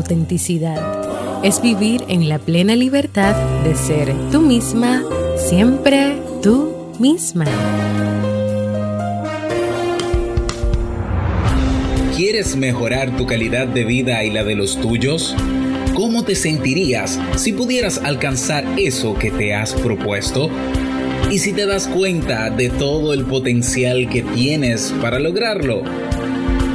autenticidad. Es vivir en la plena libertad de ser tú misma, siempre tú misma. ¿Quieres mejorar tu calidad de vida y la de los tuyos? ¿Cómo te sentirías si pudieras alcanzar eso que te has propuesto? ¿Y si te das cuenta de todo el potencial que tienes para lograrlo?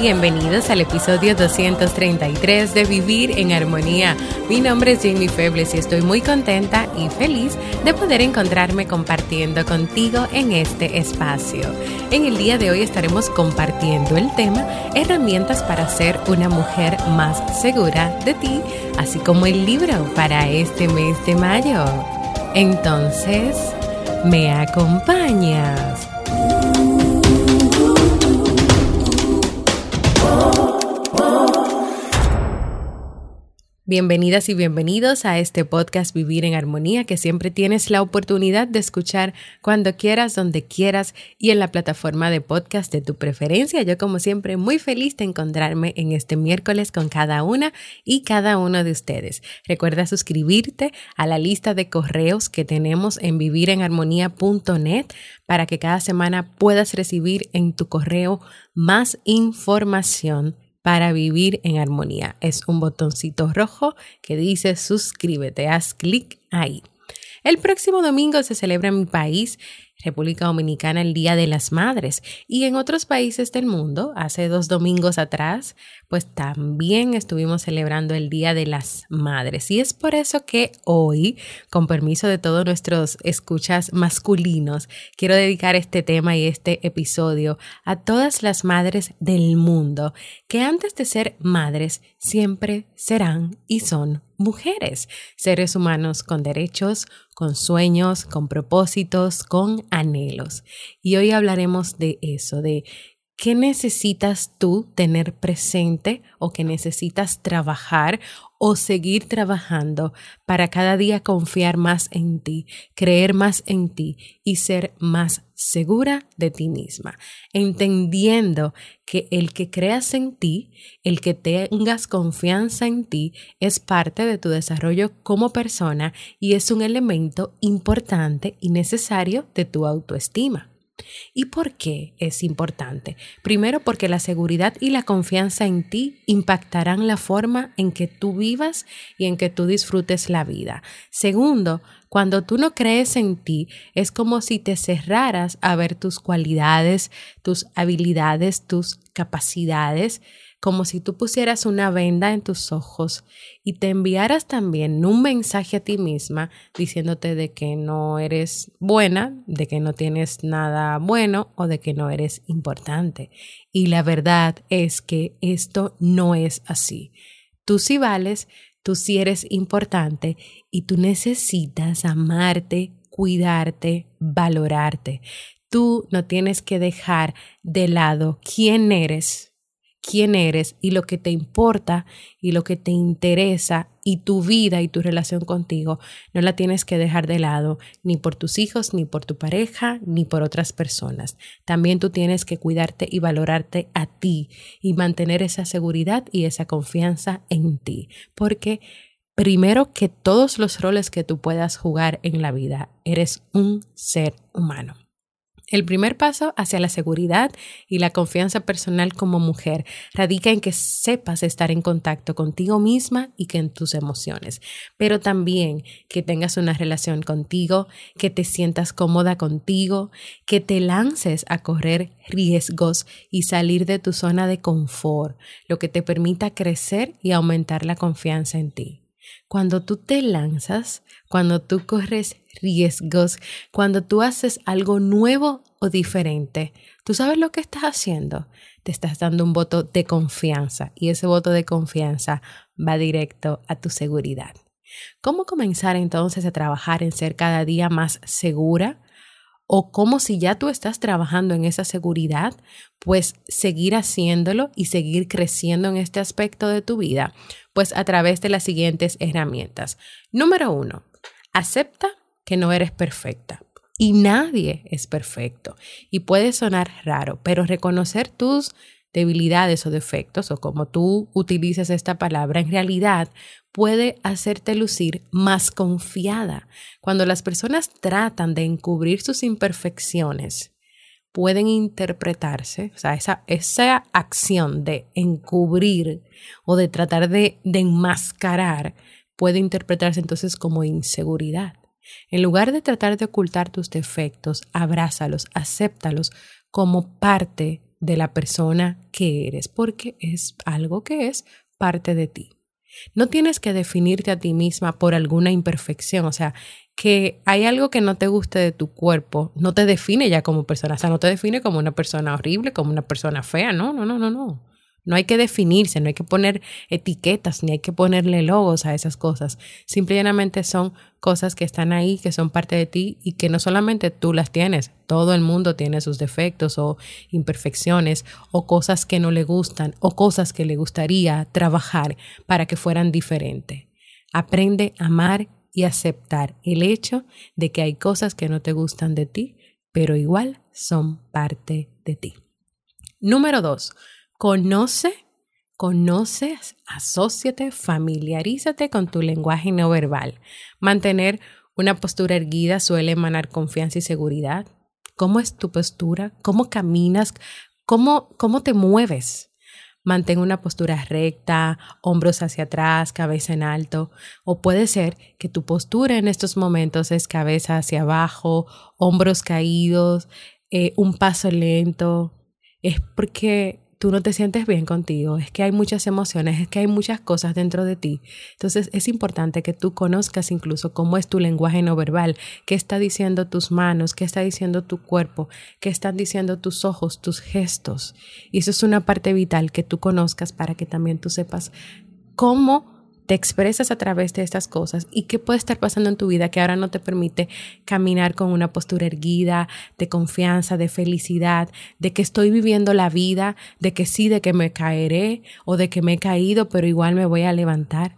Bienvenidos al episodio 233 de Vivir en Armonía. Mi nombre es Jamie Febles y estoy muy contenta y feliz de poder encontrarme compartiendo contigo en este espacio. En el día de hoy estaremos compartiendo el tema Herramientas para ser una mujer más segura de ti, así como el libro para este mes de mayo. Entonces, ¿me acompañas? Bienvenidas y bienvenidos a este podcast Vivir en Armonía que siempre tienes la oportunidad de escuchar cuando quieras, donde quieras y en la plataforma de podcast de tu preferencia. Yo como siempre muy feliz de encontrarme en este miércoles con cada una y cada uno de ustedes. Recuerda suscribirte a la lista de correos que tenemos en vivirenarmonía.net para que cada semana puedas recibir en tu correo más información para vivir en armonía. Es un botoncito rojo que dice suscríbete, haz clic ahí. El próximo domingo se celebra en mi país República Dominicana el Día de las Madres y en otros países del mundo, hace dos domingos atrás, pues también estuvimos celebrando el Día de las Madres. Y es por eso que hoy, con permiso de todos nuestros escuchas masculinos, quiero dedicar este tema y este episodio a todas las madres del mundo que antes de ser madres siempre serán y son mujeres, seres humanos con derechos, con sueños, con propósitos, con anhelos. Y hoy hablaremos de eso, de qué necesitas tú tener presente o que necesitas trabajar o seguir trabajando para cada día confiar más en ti, creer más en ti y ser más segura de ti misma, entendiendo que el que creas en ti, el que tengas confianza en ti, es parte de tu desarrollo como persona y es un elemento importante y necesario de tu autoestima. ¿Y por qué es importante? Primero porque la seguridad y la confianza en ti impactarán la forma en que tú vivas y en que tú disfrutes la vida. Segundo, cuando tú no crees en ti, es como si te cerraras a ver tus cualidades, tus habilidades, tus capacidades, como si tú pusieras una venda en tus ojos y te enviaras también un mensaje a ti misma diciéndote de que no eres buena, de que no tienes nada bueno o de que no eres importante. Y la verdad es que esto no es así. Tú sí vales, tú sí eres importante y tú necesitas amarte, cuidarte, valorarte. Tú no tienes que dejar de lado quién eres quién eres y lo que te importa y lo que te interesa y tu vida y tu relación contigo no la tienes que dejar de lado ni por tus hijos, ni por tu pareja, ni por otras personas. También tú tienes que cuidarte y valorarte a ti y mantener esa seguridad y esa confianza en ti, porque primero que todos los roles que tú puedas jugar en la vida, eres un ser humano. El primer paso hacia la seguridad y la confianza personal como mujer radica en que sepas estar en contacto contigo misma y que en tus emociones, pero también que tengas una relación contigo, que te sientas cómoda contigo, que te lances a correr riesgos y salir de tu zona de confort, lo que te permita crecer y aumentar la confianza en ti. Cuando tú te lanzas, cuando tú corres riesgos, cuando tú haces algo nuevo o diferente, tú sabes lo que estás haciendo. Te estás dando un voto de confianza y ese voto de confianza va directo a tu seguridad. ¿Cómo comenzar entonces a trabajar en ser cada día más segura? o cómo si ya tú estás trabajando en esa seguridad, pues seguir haciéndolo y seguir creciendo en este aspecto de tu vida, pues a través de las siguientes herramientas. Número uno, acepta que no eres perfecta. Y nadie es perfecto. Y puede sonar raro, pero reconocer tus debilidades o defectos, o como tú utilices esta palabra, en realidad puede hacerte lucir más confiada. Cuando las personas tratan de encubrir sus imperfecciones, pueden interpretarse, o sea, esa, esa acción de encubrir o de tratar de, de enmascarar puede interpretarse entonces como inseguridad. En lugar de tratar de ocultar tus defectos, abrázalos, acéptalos como parte de la persona que eres, porque es algo que es parte de ti. No tienes que definirte a ti misma por alguna imperfección, o sea, que hay algo que no te guste de tu cuerpo, no te define ya como persona, o sea, no te define como una persona horrible, como una persona fea, no, no, no, no, no. No hay que definirse, no hay que poner etiquetas, ni hay que ponerle logos a esas cosas. Simplemente son cosas que están ahí, que son parte de ti y que no solamente tú las tienes, todo el mundo tiene sus defectos o imperfecciones o cosas que no le gustan o cosas que le gustaría trabajar para que fueran diferentes. Aprende a amar y aceptar el hecho de que hay cosas que no te gustan de ti, pero igual son parte de ti. Número dos, Conoce, conoce, asóciate, familiarízate con tu lenguaje no verbal. Mantener una postura erguida suele emanar confianza y seguridad. ¿Cómo es tu postura? ¿Cómo caminas? ¿Cómo, cómo te mueves? Mantén una postura recta, hombros hacia atrás, cabeza en alto. O puede ser que tu postura en estos momentos es cabeza hacia abajo, hombros caídos, eh, un paso lento. Es porque tú no te sientes bien contigo, es que hay muchas emociones, es que hay muchas cosas dentro de ti. Entonces es importante que tú conozcas incluso cómo es tu lenguaje no verbal, qué está diciendo tus manos, qué está diciendo tu cuerpo, qué están diciendo tus ojos, tus gestos. Y eso es una parte vital que tú conozcas para que también tú sepas cómo te expresas a través de estas cosas y qué puede estar pasando en tu vida que ahora no te permite caminar con una postura erguida, de confianza, de felicidad, de que estoy viviendo la vida, de que sí, de que me caeré o de que me he caído, pero igual me voy a levantar.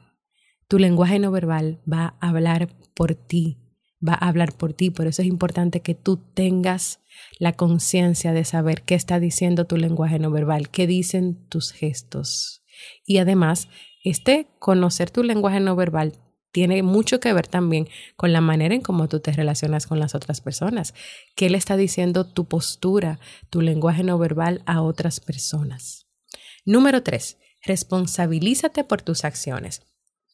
Tu lenguaje no verbal va a hablar por ti, va a hablar por ti, por eso es importante que tú tengas la conciencia de saber qué está diciendo tu lenguaje no verbal, qué dicen tus gestos. Y además, este conocer tu lenguaje no verbal tiene mucho que ver también con la manera en cómo tú te relacionas con las otras personas. ¿Qué le está diciendo tu postura, tu lenguaje no verbal a otras personas? Número tres, responsabilízate por tus acciones.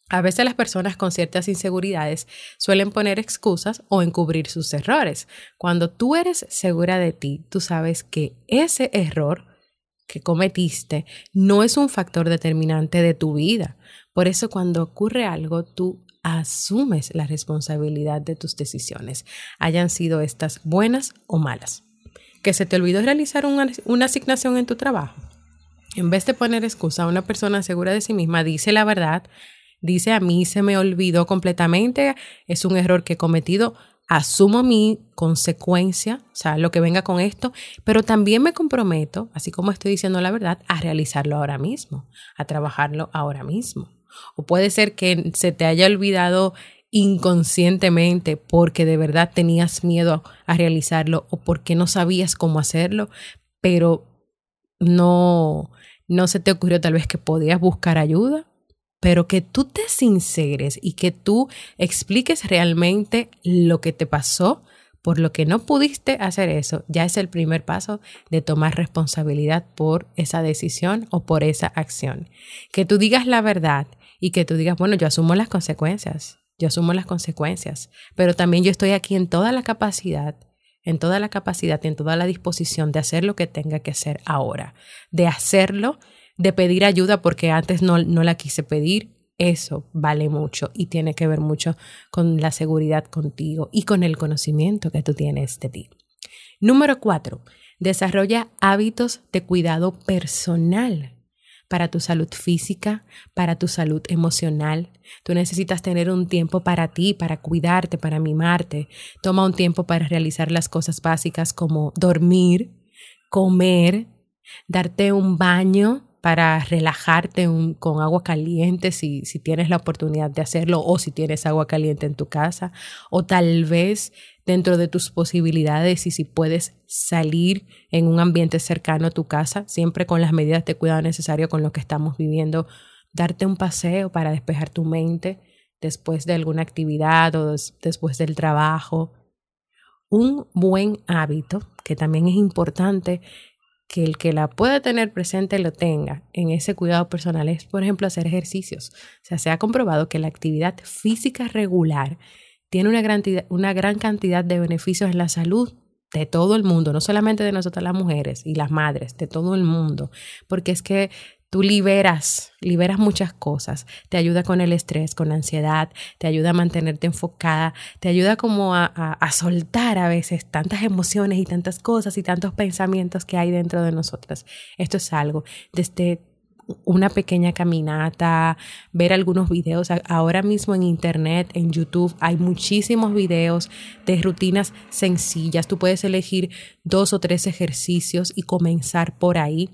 A veces las personas con ciertas inseguridades suelen poner excusas o encubrir sus errores. Cuando tú eres segura de ti, tú sabes que ese error que cometiste no es un factor determinante de tu vida. Por eso cuando ocurre algo, tú asumes la responsabilidad de tus decisiones, hayan sido estas buenas o malas. Que se te olvidó realizar una, una asignación en tu trabajo. En vez de poner excusa a una persona segura de sí misma, dice la verdad, dice a mí se me olvidó completamente, es un error que he cometido, asumo mi consecuencia, o sea, lo que venga con esto, pero también me comprometo, así como estoy diciendo la verdad, a realizarlo ahora mismo, a trabajarlo ahora mismo. O puede ser que se te haya olvidado inconscientemente porque de verdad tenías miedo a realizarlo o porque no sabías cómo hacerlo, pero no no se te ocurrió tal vez que podías buscar ayuda pero que tú te sinceres y que tú expliques realmente lo que te pasó por lo que no pudiste hacer eso, ya es el primer paso de tomar responsabilidad por esa decisión o por esa acción. Que tú digas la verdad y que tú digas, bueno, yo asumo las consecuencias, yo asumo las consecuencias, pero también yo estoy aquí en toda la capacidad, en toda la capacidad y en toda la disposición de hacer lo que tenga que hacer ahora, de hacerlo, de pedir ayuda porque antes no, no la quise pedir eso vale mucho y tiene que ver mucho con la seguridad contigo y con el conocimiento que tú tienes de ti. Número cuatro, desarrolla hábitos de cuidado personal para tu salud física, para tu salud emocional. Tú necesitas tener un tiempo para ti, para cuidarte, para mimarte. Toma un tiempo para realizar las cosas básicas como dormir, comer, darte un baño para relajarte con agua caliente si, si tienes la oportunidad de hacerlo o si tienes agua caliente en tu casa o tal vez dentro de tus posibilidades y si puedes salir en un ambiente cercano a tu casa, siempre con las medidas de cuidado necesarias con lo que estamos viviendo, darte un paseo para despejar tu mente después de alguna actividad o después del trabajo. Un buen hábito que también es importante que el que la pueda tener presente lo tenga en ese cuidado personal es, por ejemplo, hacer ejercicios. O sea, se ha comprobado que la actividad física regular tiene una gran, una gran cantidad de beneficios en la salud de todo el mundo, no solamente de nosotras las mujeres y las madres, de todo el mundo, porque es que Tú liberas, liberas muchas cosas. Te ayuda con el estrés, con la ansiedad, te ayuda a mantenerte enfocada, te ayuda como a, a, soltar a veces tantas emociones y tantas cosas y tantos pensamientos que hay dentro de nosotras. Esto es algo desde una pequeña caminata, ver algunos videos. Ahora mismo en Internet, en YouTube, hay muchísimos videos de rutinas sencillas. Tú puedes elegir dos o tres ejercicios y comenzar por ahí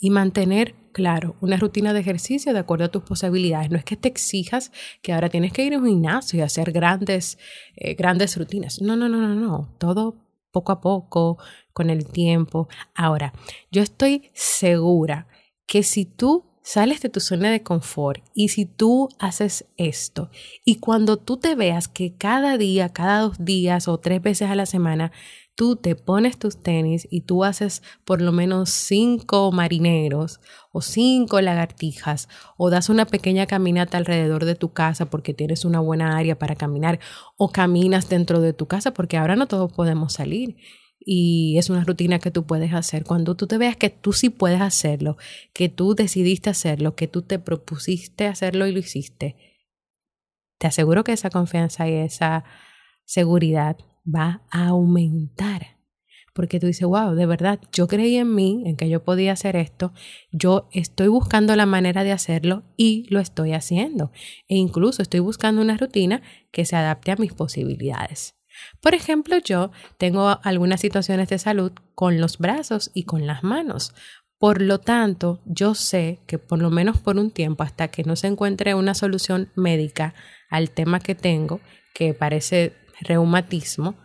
y mantener, claro, una rutina de ejercicio de acuerdo a tus posibilidades. No es que te exijas que ahora tienes que ir a un gimnasio y hacer grandes, eh, grandes rutinas. No, no, no, no, no. Todo poco a poco, con el tiempo. Ahora, yo estoy segura que si tú sales de tu zona de confort y si tú haces esto y cuando tú te veas que cada día, cada dos días o tres veces a la semana tú te pones tus tenis y tú haces por lo menos cinco marineros o cinco lagartijas o das una pequeña caminata alrededor de tu casa porque tienes una buena área para caminar o caminas dentro de tu casa porque ahora no todos podemos salir y es una rutina que tú puedes hacer. Cuando tú te veas que tú sí puedes hacerlo, que tú decidiste hacerlo, que tú te propusiste hacerlo y lo hiciste, te aseguro que esa confianza y esa seguridad va a aumentar. Porque tú dices, wow, de verdad, yo creí en mí, en que yo podía hacer esto, yo estoy buscando la manera de hacerlo y lo estoy haciendo. E incluso estoy buscando una rutina que se adapte a mis posibilidades. Por ejemplo, yo tengo algunas situaciones de salud con los brazos y con las manos. Por lo tanto, yo sé que por lo menos por un tiempo, hasta que no se encuentre una solución médica al tema que tengo, que parece reumatismo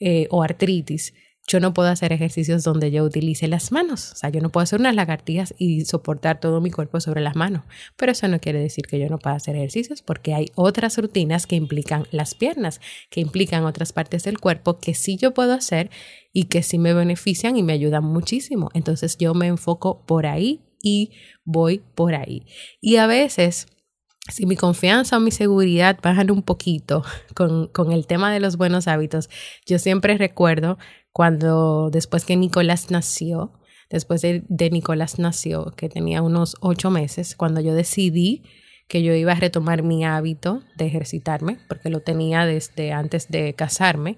eh, o artritis, yo no puedo hacer ejercicios donde yo utilice las manos. O sea, yo no puedo hacer unas lagartijas y soportar todo mi cuerpo sobre las manos. Pero eso no quiere decir que yo no pueda hacer ejercicios porque hay otras rutinas que implican las piernas, que implican otras partes del cuerpo que sí yo puedo hacer y que sí me benefician y me ayudan muchísimo. Entonces yo me enfoco por ahí y voy por ahí. Y a veces si mi confianza o mi seguridad bajan un poquito con, con, el tema de los buenos hábitos, yo siempre recuerdo cuando después que Nicolás nació, después de, de Nicolás nació, que tenía unos ocho meses, cuando yo decidí que yo iba a retomar mi hábito de ejercitarme, porque lo tenía desde antes de casarme,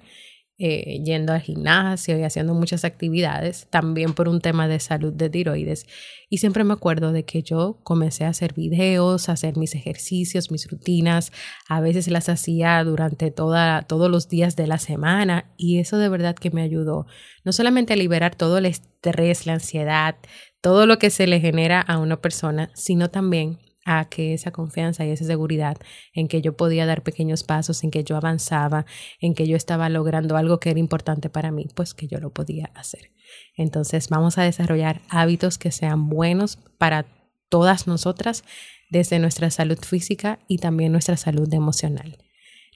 eh, yendo al gimnasio y haciendo muchas actividades, también por un tema de salud de tiroides. Y siempre me acuerdo de que yo comencé a hacer videos, a hacer mis ejercicios, mis rutinas, a veces las hacía durante toda, todos los días de la semana y eso de verdad que me ayudó no solamente a liberar todo el estrés, la ansiedad, todo lo que se le genera a una persona, sino también a que esa confianza y esa seguridad en que yo podía dar pequeños pasos, en que yo avanzaba, en que yo estaba logrando algo que era importante para mí, pues que yo lo podía hacer. Entonces vamos a desarrollar hábitos que sean buenos para todas nosotras desde nuestra salud física y también nuestra salud emocional.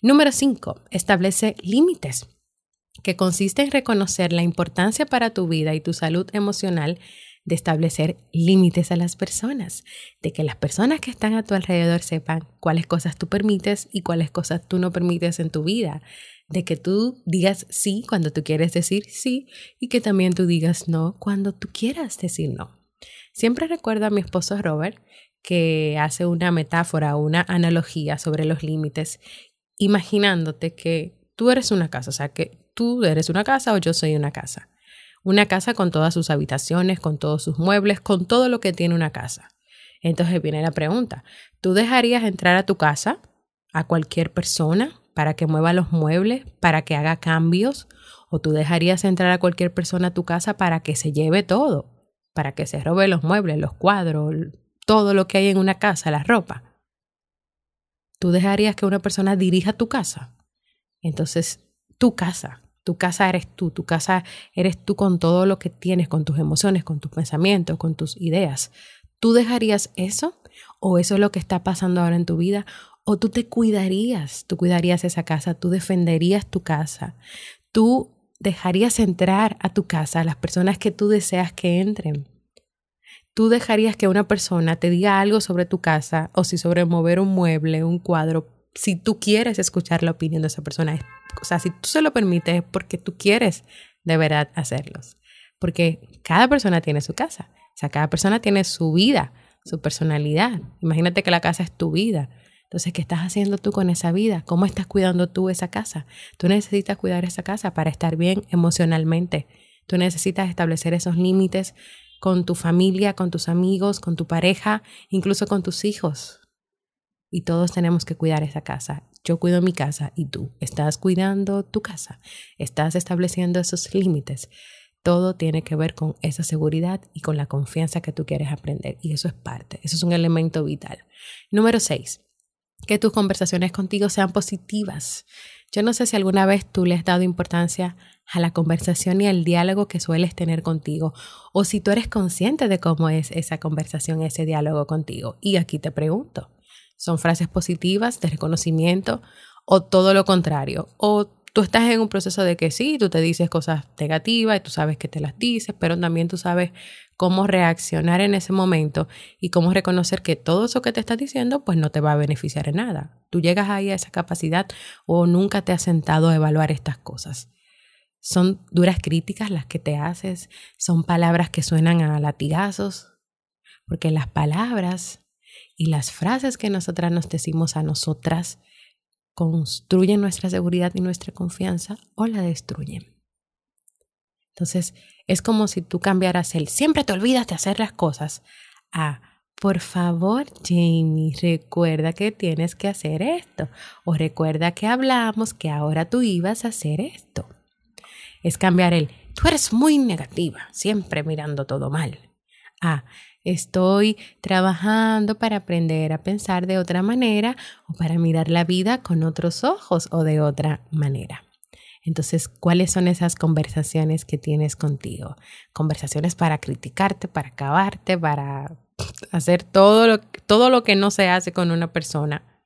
Número 5. Establece límites. que consiste en reconocer la importancia para tu vida y tu salud emocional de establecer límites a las personas, de que las personas que están a tu alrededor sepan cuáles cosas tú permites y cuáles cosas tú no permites en tu vida, de que tú digas sí cuando tú quieres decir sí y que también tú digas no cuando tú quieras decir no. Siempre recuerdo a mi esposo Robert que hace una metáfora, una analogía sobre los límites, imaginándote que tú eres una casa, o sea, que tú eres una casa o yo soy una casa. Una casa con todas sus habitaciones, con todos sus muebles, con todo lo que tiene una casa. Entonces viene la pregunta, ¿tú dejarías entrar a tu casa a cualquier persona para que mueva los muebles, para que haga cambios? ¿O tú dejarías entrar a cualquier persona a tu casa para que se lleve todo? Para que se robe los muebles, los cuadros, todo lo que hay en una casa, la ropa. ¿Tú dejarías que una persona dirija tu casa? Entonces, tu casa, tu casa eres tú, tu casa eres tú con todo lo que tienes, con tus emociones, con tus pensamientos, con tus ideas. ¿Tú dejarías eso? ¿O eso es lo que está pasando ahora en tu vida? ¿O tú te cuidarías? ¿Tú cuidarías esa casa? ¿Tú defenderías tu casa? ¿Tú dejarías entrar a tu casa a las personas que tú deseas que entren? ¿Tú dejarías que una persona te diga algo sobre tu casa o si sobre mover un mueble, un cuadro, si tú quieres escuchar la opinión de esa persona? o sea, si tú se lo permites es porque tú quieres de verdad hacerlos. Porque cada persona tiene su casa. O sea, cada persona tiene su vida, su personalidad. Imagínate que la casa es tu vida. Entonces, ¿qué estás haciendo tú con esa vida? ¿Cómo estás cuidando tú esa casa? Tú necesitas cuidar esa casa para estar bien emocionalmente. Tú necesitas establecer esos límites con tu familia, con tus amigos, con tu pareja, incluso con tus hijos. Y todos tenemos que cuidar esa casa yo cuido mi casa y tú estás cuidando tu casa, estás estableciendo esos límites. Todo tiene que ver con esa seguridad y con la confianza que tú quieres aprender. Y eso es parte, eso es un elemento vital. Número seis, que tus conversaciones contigo sean positivas. Yo no sé si alguna vez tú le has dado importancia a la conversación y al diálogo que sueles tener contigo, o si tú eres consciente de cómo es esa conversación, ese diálogo contigo. Y aquí te pregunto, son frases positivas de reconocimiento o todo lo contrario. O tú estás en un proceso de que sí, tú te dices cosas negativas y tú sabes que te las dices, pero también tú sabes cómo reaccionar en ese momento y cómo reconocer que todo eso que te estás diciendo pues no te va a beneficiar en nada. Tú llegas ahí a esa capacidad o nunca te has sentado a evaluar estas cosas. Son duras críticas las que te haces, son palabras que suenan a latigazos, porque las palabras y las frases que nosotras nos decimos a nosotras construyen nuestra seguridad y nuestra confianza o la destruyen. Entonces, es como si tú cambiaras el siempre te olvidas de hacer las cosas a por favor, Jamie, recuerda que tienes que hacer esto. O recuerda que hablamos que ahora tú ibas a hacer esto. Es cambiar el tú eres muy negativa, siempre mirando todo mal. A Estoy trabajando para aprender a pensar de otra manera o para mirar la vida con otros ojos o de otra manera. Entonces, ¿cuáles son esas conversaciones que tienes contigo? Conversaciones para criticarte, para acabarte, para hacer todo lo, todo lo que no se hace con una persona.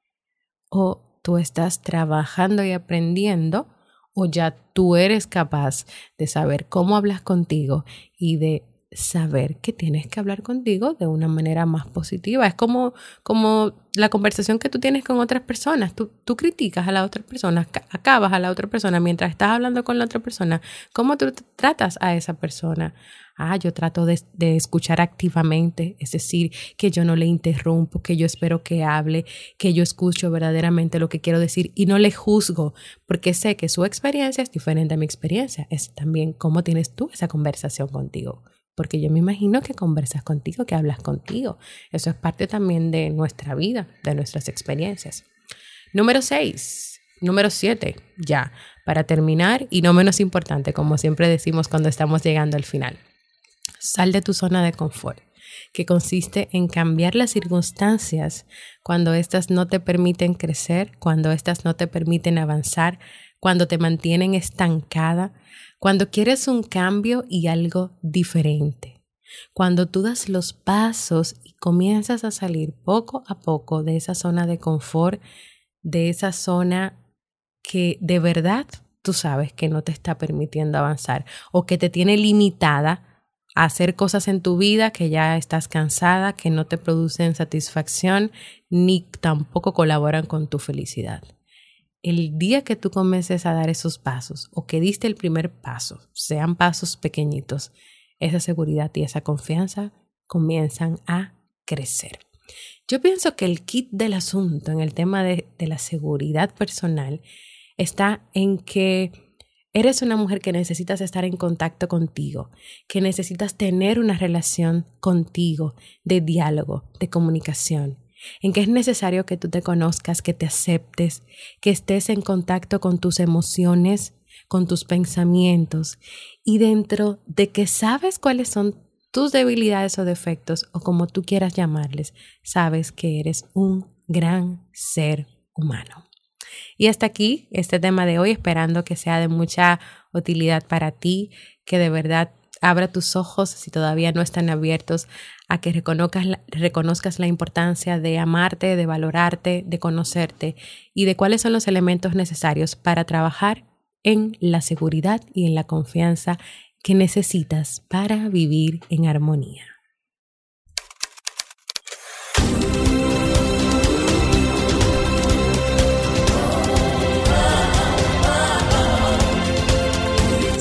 O tú estás trabajando y aprendiendo o ya tú eres capaz de saber cómo hablas contigo y de saber que tienes que hablar contigo de una manera más positiva. Es como, como la conversación que tú tienes con otras personas. Tú, tú criticas a la otra persona, acabas a la otra persona mientras estás hablando con la otra persona. ¿Cómo tú tratas a esa persona? Ah, yo trato de, de, escuchar activamente, es decir, que yo no le interrumpo, que yo espero que hable, que yo escucho verdaderamente lo que quiero decir y no le juzgo, porque sé que su experiencia es diferente a mi experiencia. Es también cómo tienes tú esa conversación contigo porque yo me imagino que conversas contigo, que hablas contigo. Eso es parte también de nuestra vida, de nuestras experiencias. Número 6, número 7, ya, para terminar y no menos importante, como siempre decimos cuando estamos llegando al final. Sal de tu zona de confort que consiste en cambiar las circunstancias cuando éstas no te permiten crecer, cuando éstas no te permiten avanzar, cuando te mantienen estancada, cuando quieres un cambio y algo diferente. Cuando tú das los pasos y comienzas a salir poco a poco de esa zona de confort, de esa zona que de verdad tú sabes que no te está permitiendo avanzar o que te tiene limitada a hacer cosas en tu vida que ya estás cansada, que no te producen satisfacción ni tampoco colaboran con tu felicidad. El día que tú comiences a dar esos pasos o que diste el primer paso, sean pasos pequeñitos, esa seguridad y esa confianza comienzan a crecer. Yo pienso que el kit del asunto en el tema de, la seguridad personal está en que eres una mujer que necesitas estar en contacto contigo, que necesitas tener una relación contigo de diálogo, de comunicación, en que es necesario que tú te conozcas, que te aceptes, que estés en contacto con tus emociones, con tus pensamientos y dentro de que sabes cuáles son tus debilidades o defectos o como tú quieras llamarles, sabes que eres un gran ser humano. Y hasta aquí este tema de hoy, esperando que sea de mucha utilidad para ti, que de verdad abra tus ojos si todavía no están abiertos a que reconozcas la, reconozcas la importancia de amarte, de valorarte, de conocerte y de cuáles son los elementos necesarios para trabajar en la seguridad y en la confianza que necesitas para vivir en armonía.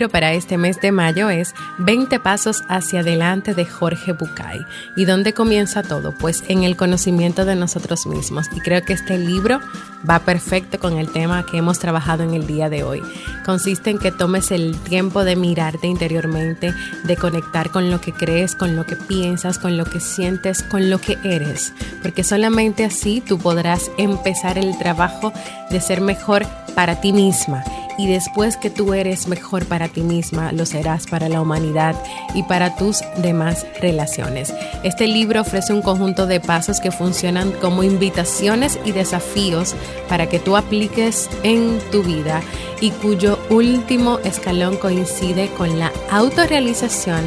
Libro para este mes de mayo es 20 Pasos hacia adelante de Jorge Bucay. ¿Y dónde comienza todo? Pues en el conocimiento de nosotros mismos. Y creo que este libro va perfecto con el tema que hemos trabajado en el día de hoy. Consiste en que tomes el tiempo de mirarte interiormente, de conectar con lo que crees, con lo que piensas, con lo que sientes, con lo que eres. Porque solamente así tú podrás empezar el trabajo de ser mejor para ti misma y después que tú eres mejor para ti misma, lo serás para la humanidad y para tus demás relaciones. Este libro ofrece un conjunto de pasos que funcionan como invitaciones y desafíos para que tú apliques en tu vida y cuyo último escalón coincide con la autorrealización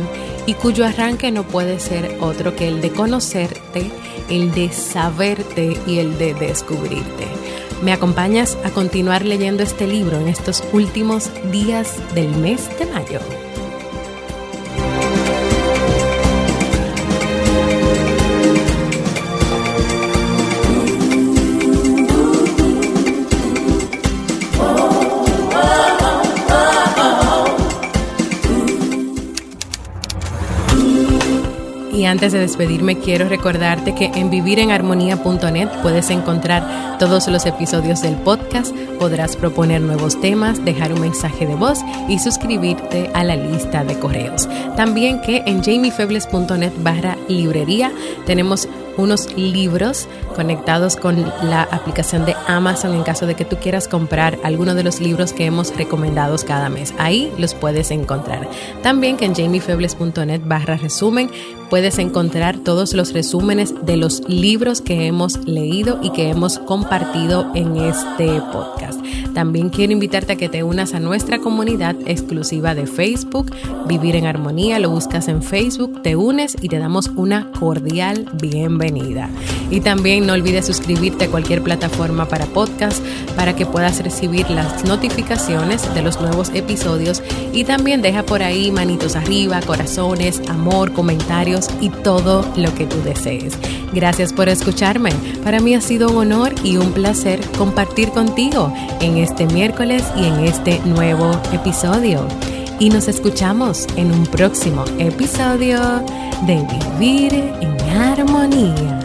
y cuyo arranque no puede ser otro que el de conocerte, el de saberte y el de descubrirte. ¿Me acompañas a continuar leyendo este libro en estos últimos días del mes de mayo? Y antes de despedirme, quiero recordarte que en vivirenarmonía.net puedes encontrar todos los episodios del podcast, podrás proponer nuevos temas, dejar un mensaje de voz y suscribirte a la lista de correos. También que en jamiefebles.net barra librería tenemos unos libros conectados con la aplicación de Amazon en caso de que tú quieras comprar alguno de los libros que hemos recomendado cada mes. Ahí los puedes encontrar. También que en jamiefebles.net barra resumen puedes encontrar todos los resúmenes de los libros que hemos leído y que hemos compartido en este podcast. También quiero invitarte a que te unas a nuestra comunidad exclusiva de Facebook, Vivir en Armonía. Lo buscas en Facebook, te unes y te damos una cordial bienvenida. Y también no olvides suscribirte a cualquier plataforma para podcast para que puedas recibir las notificaciones de los nuevos episodios y también deja por ahí manitos arriba, corazones, amor, comentarios y todo lo que tú desees. Gracias por escucharme. Para mí ha sido un honor y un placer compartir contigo en este miércoles y en este nuevo episodio. Y nos escuchamos en un próximo episodio de Vivir en Armonía.